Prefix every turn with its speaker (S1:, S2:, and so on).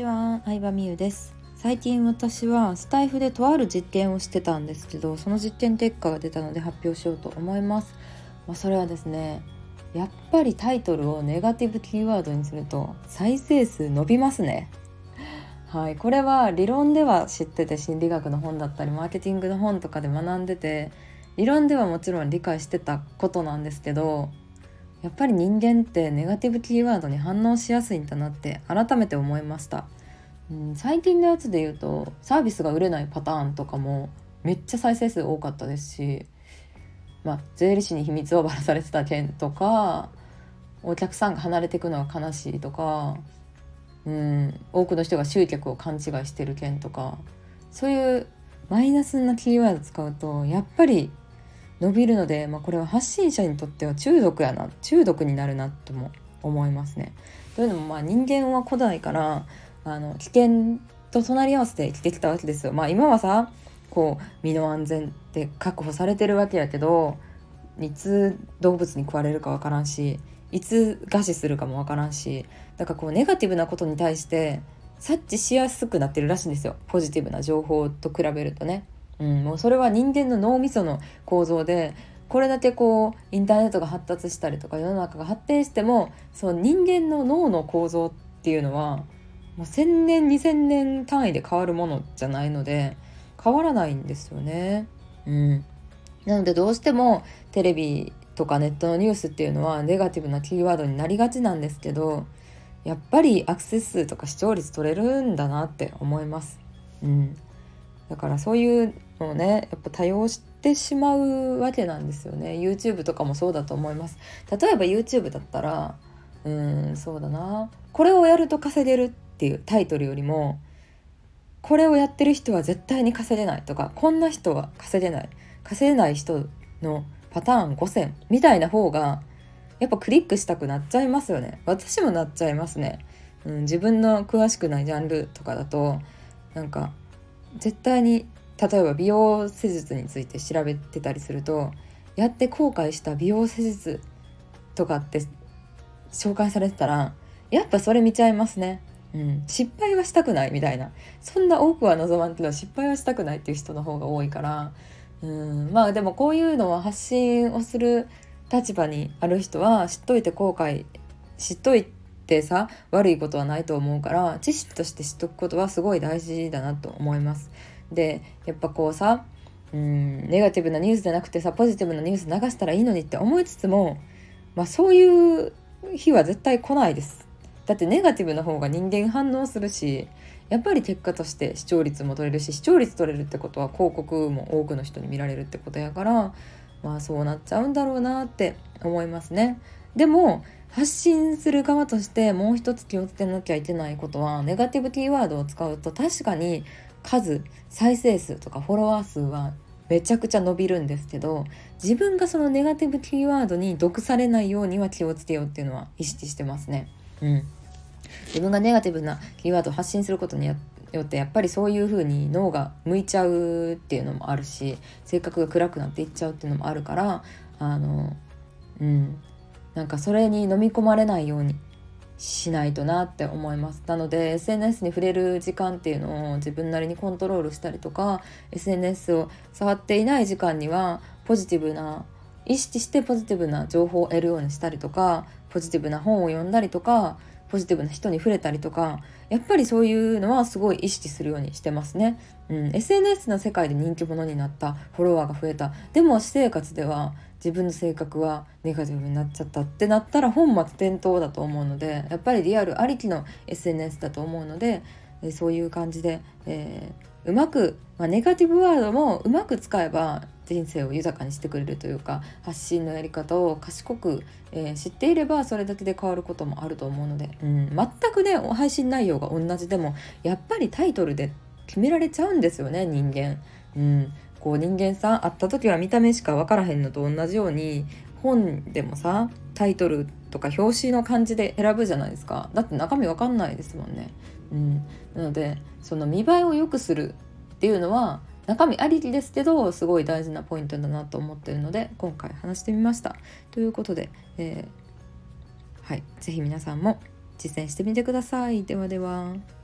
S1: ちは、相葉美優です。最近私はスタイフでとある実験をしてたんですけどその実験結果が出たので発表しようと思います。まあ、それはですねやっぱりタイトルをネガティブキーワードにすると再生数伸びますね。はい。これは理論では知ってて心理学の本だったりマーケティングの本とかで学んでて理論ではもちろん理解してたことなんですけどやっぱり人間ってネガティブキーワードに反応しやすいんだなって改めて思いました、うん、最近のやつで言うとサービスが売れないパターンとかもめっちゃ再生数多かったですし、まあ、税理士に秘密をばらされてた件とかお客さんが離れていくのが悲しいとか、うん、多くの人が集客を勘違いしてる件とかそういうマイナスなキーワード使うとやっぱり伸びるので、まあ、これは発信者にとっては中毒やな中毒になるなとも思いますね。というのもまあ人間は古代からあの危険と隣り合わせて生きてきたわけですよ。まあ、今はさこう身の安全って確保されてるわけやけどいつ動物に食われるかわからんしいつ餓死するかもわからんしだからこうネガティブなことに対して察知しやすくなってるらしいんですよポジティブな情報と比べるとね。うん、もうそれは人間の脳みその構造でこれだけこうインターネットが発達したりとか世の中が発展してもその人間の脳の構造っていうのはもう1,000年2,000年単位で変わるものじゃないので変わらないんですよね。うん、なのでどうしてもテレビとかネットのニュースっていうのはネガティブなキーワードになりがちなんですけどやっぱりアクセス数とか視聴率取れるんだなって思います。うん、だからそういうのをねやっぱ多用してしまうわけなんですよね。YouTube とかもそうだと思います。例えば YouTube だったらうんそうだな。これをやると稼げるっていうタイトルよりもこれをやってる人は絶対に稼げないとかこんな人は稼げない。稼げない人のパターン5,000みたいな方がやっぱクリックしたくなっちゃいますよね。私もなっちゃいますね、うん、自分の詳しくないジャンルとかだとなんか絶対に例えば美容施術について調べてたりするとやって後悔した美容施術とかって紹介されてたらやっぱそれ見ちゃいますね。うん、失敗はしたくないみたいなそんな多くは望まんけど失敗はしたくないっていう人の方が多いからうんまあでもこういうのは発信をする立場にある人は知っといて後悔知っといてさ悪いことはないと思うから知識として知っとくことはすごい大事だなと思います。でやっぱこうさうんネガティブなニュースじゃなくてさポジティブなニュース流したらいいのにって思いつつも、まあ、そういう日は絶対来ないです。だってネガティブな方が人間反応するしやっぱり結果として視聴率も取れるし視聴率取れるってことは広告も多くの人に見られるってことやからまあそうなっちゃうんだろうなって思いますね。でも発信する側としてもう一つ気をつけなきゃいけないことはネガティブキーワードを使うと確かに数再生数とかフォロワー数はめちゃくちゃ伸びるんですけど自分がそのネガティブキーワードに毒されないようには気をつけようっていうのは意識してますね。うん、自分がネガティブなキーワードを発信することによってやっぱりそういう風に脳が向いちゃうっていうのもあるし性格が暗くなっていっちゃうっていうのもあるからあのうんなんかそれに飲み込まれないようにしないとなって思います。なので SNS に触れる時間っていうのを自分なりにコントロールしたりとか SNS を触っていない時間にはポジティブな意識してポジティブな情報を得るようにしたりとかポジティブな本を読んだりとかポジティブな人に触れたりとかやっぱりそういうのはすごい意識するようにしてますね、うん、SNS の世界で人気者になったフォロワーが増えた。でも私生活では自分の性格はネガティブになっちゃったってなったら本末転倒だと思うのでやっぱりリアルありきの SNS だと思うのでそういう感じで、えー、うまく、まあ、ネガティブワードもうまく使えば人生を豊かにしてくれるというか発信のやり方を賢く、えー、知っていればそれだけで変わることもあると思うので、うん、全くね配信内容が同じでもやっぱりタイトルで決められちゃうんですよね人間。うんこう人間さ会った時は見た目しか分からへんのと同じように本でもさタイトルとか表紙の感じで選ぶじゃないですかだって中身分かんないですもんね。うん、なのでその見栄えを良くするっていうのは中身ありきですけどすごい大事なポイントだなと思ってるので今回話してみました。ということで、えー、はい、是非皆さんも実践してみてください。ではでは。